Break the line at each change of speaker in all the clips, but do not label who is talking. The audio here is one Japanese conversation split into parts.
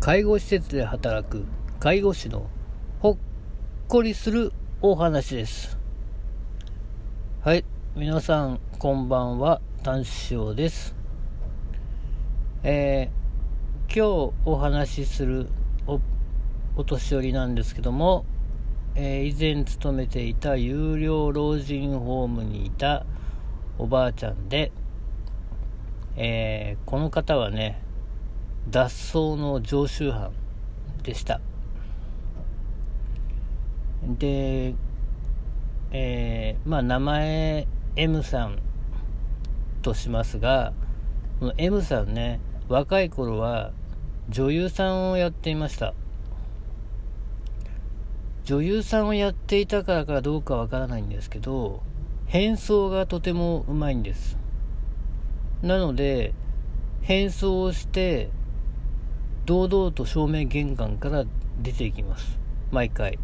介護施設で働く介護士のほっこりするお話です。はい。皆さんこんばんは。男子師匠です。えー、今日お話しするおお年寄りなんですけども、えー、以前勤めていた有料老人ホームにいたおばあちゃんで、えー、この方はね脱走の常習犯でした。でえー、まあ名前 M さんとしますがこの M さんね若い頃は女優さんをやっていました。女優さんをやっていたからかどうかわからないんですけど変装がとてもうまいんです。なので変装をして堂々と正面玄関から出ていきます。毎回。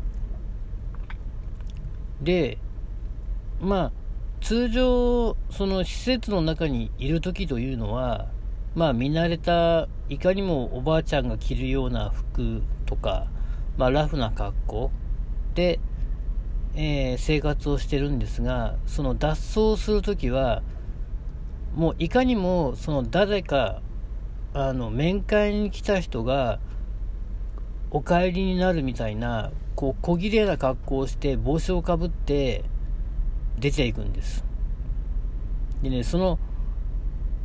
でまあ通常その施設の中にいる時というのはまあ見慣れたいかにもおばあちゃんが着るような服とか、まあ、ラフな格好。で、えー、生活をしてるんですがその脱走する時はもういかにもその誰かあの面会に来た人がお帰りになるみたいなこう小綺麗な格好をして帽子をかぶって出ていくんです。でねその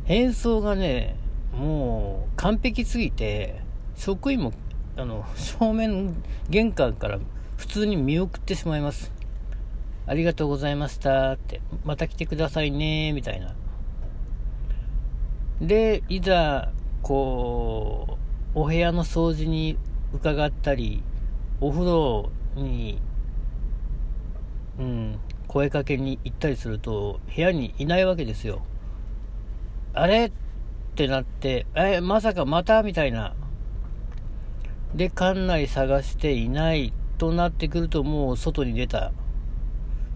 変装がねもう完璧すぎて職員もあの正面玄関から普通に見送ってしまいます。ありがとうございました。ってまた来てくださいねみたいな。でいざこうお部屋の掃除に伺ったりお風呂に、うん、声かけに行ったりすると部屋にいないわけですよ。あれ？ってなってえまさかまた？みたいな。で館内探していないとなってくるともう外に出た。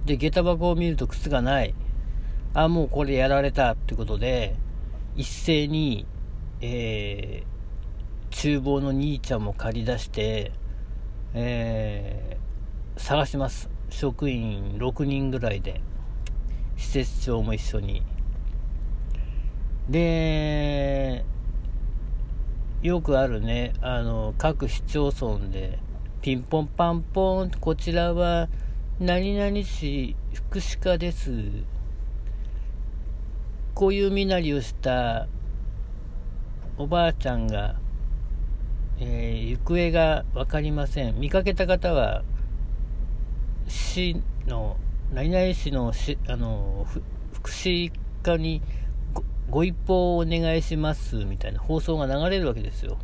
で下駄箱を見ると靴がない。あもうこれやられた。ってことで一斉にえー、厨房の兄ちゃんも借り出して、えー、探します。職員6人ぐらいで施設長も一緒に。でよくあるねあの各市町村でピンポンパンポンこちらは何々市福祉課です。こういう身なりをしたおばあちゃんが、えー、行方が分かりません見かけた方は市の何々市のしあの福祉課にご一報をお願いしますみたいな放送が流れるわけですよ。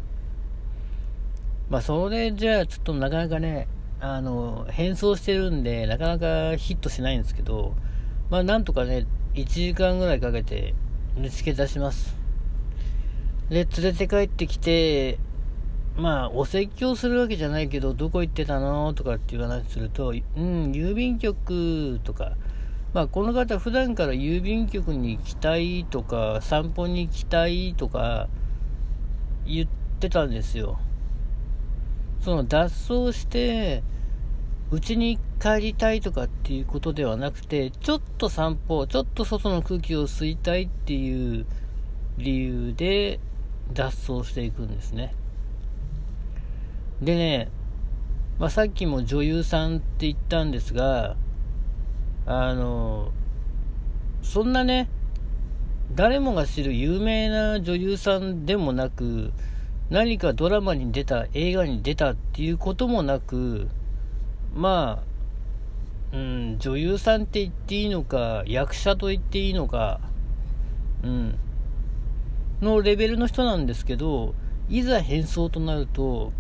まあ、それじゃあちょっとなかなかね、あの、変装してるんで、なかなかヒットしないんですけど、まあ、なんとかね、1時間ぐらいかけて見つけ出します。で、連れて帰ってきて、まあ、お説教するわけじゃないけど、どこ行ってたの？とかっていう話すると、うん、郵便局とか、まあ、この方、普段から郵便局に行きたいとか、散歩に行きたいとか、言ってたんですよ。その脱走して、うちに帰りたいとかっていうことではなくて、ちょっと散歩、ちょっと外の空気を吸いたいっていう理由で脱走していくんですね。でね、まあ、さっきも女優さんって言ったんですが、あの、そんなね、誰もが知る有名な女優さんでもなく、何かドラマに出た、映画に出たっていうこともなく、まあ、うん、女優さんって言っていいのか、役者と言っていいのか、うん、のレベルの人なんですけど、いざ変装となると、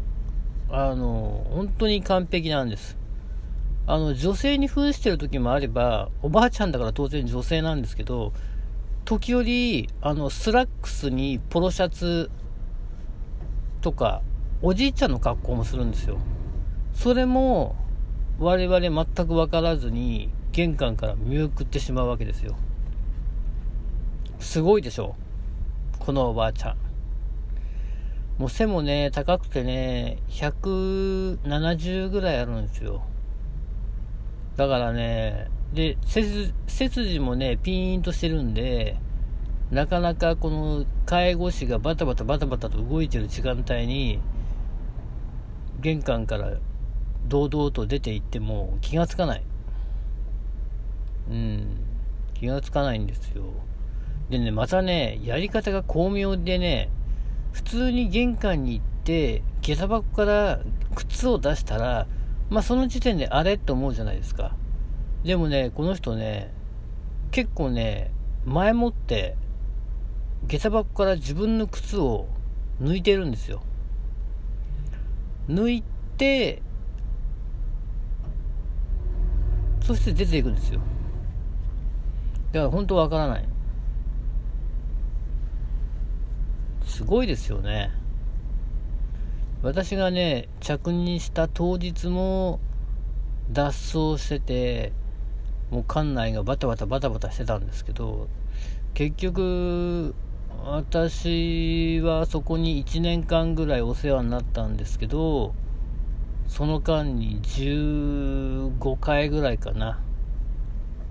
あの、本当に完璧なんです。あの、女性に扮してる時もあれば、おばあちゃんだから当然女性なんですけど、時折、あの、スラックスにポロシャツとか、おじいちゃんの格好もするんですよ。それも、我々全く分からずに、玄関から見送ってしまうわけですよ。すごいでしょうこのおばあちゃん。もう背もね、高くてね、170ぐらいあるんですよ。だからね、で、背筋もね、ピーンとしてるんで、なかなかこの介護士がバタバタバタバタと動いてる時間帯に、玄関から堂々と出て行っても気がつかない。うん、気がつかないんですよ。でね、またね、やり方が巧妙でね、普通に玄関に行って、下駄箱から靴を出したら、まあその時点であれって思うじゃないですか。でもね、この人ね、結構ね、前もって、下駄箱から自分の靴を抜いてるんですよ。抜いて、そして出ていくんですよ。だから本当わからない。すごいですよね。私がね、着任した当日も脱走してて、もう館内がバタバタバタバタしてたんですけど、結局、私はそこに1年間ぐらいお世話になったんですけど、その間に15回ぐらいかな、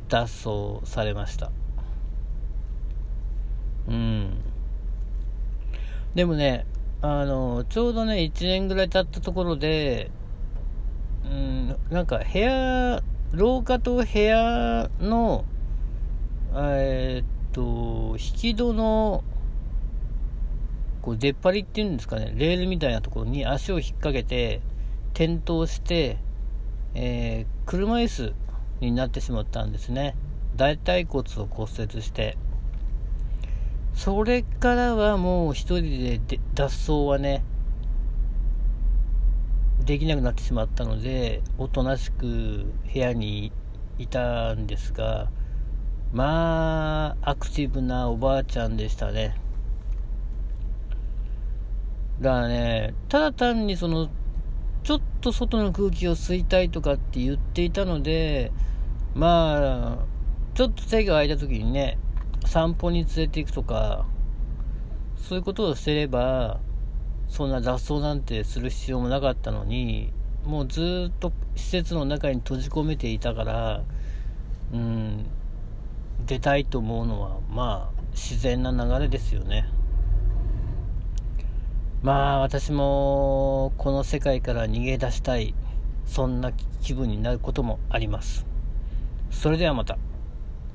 脱走されました。うん。でもね、あの、ちょうどね、1年ぐらい経ったところで、うん、なんか部屋、廊下と部屋の、えー、っと、引き戸の、こう出っ張りっていうんですかね、レールみたいなところに足を引っ掛けて、転倒して、えー、車椅子になってしまったんですね。大腿骨を骨折して。それからはもう一人で脱走はね、できなくなってしまったので、おとなしく部屋にいたんですが、まあ、アクティブなおばあちゃんでしたね。だからね、ただ単にその、ちょっと外の空気を吸いたいとかって言っていたので、まあ、ちょっと手が空いた時にね、散歩に連れて行くとか、そういうことをしてれば、そんな脱走なんてする必要もなかったのに、もうずっと施設の中に閉じ込めていたから、うん、出たいと思うのは、まあ、自然な流れですよね。まあ、私も、この世界から逃げ出したい、そんな気分になることもあります。それではまた。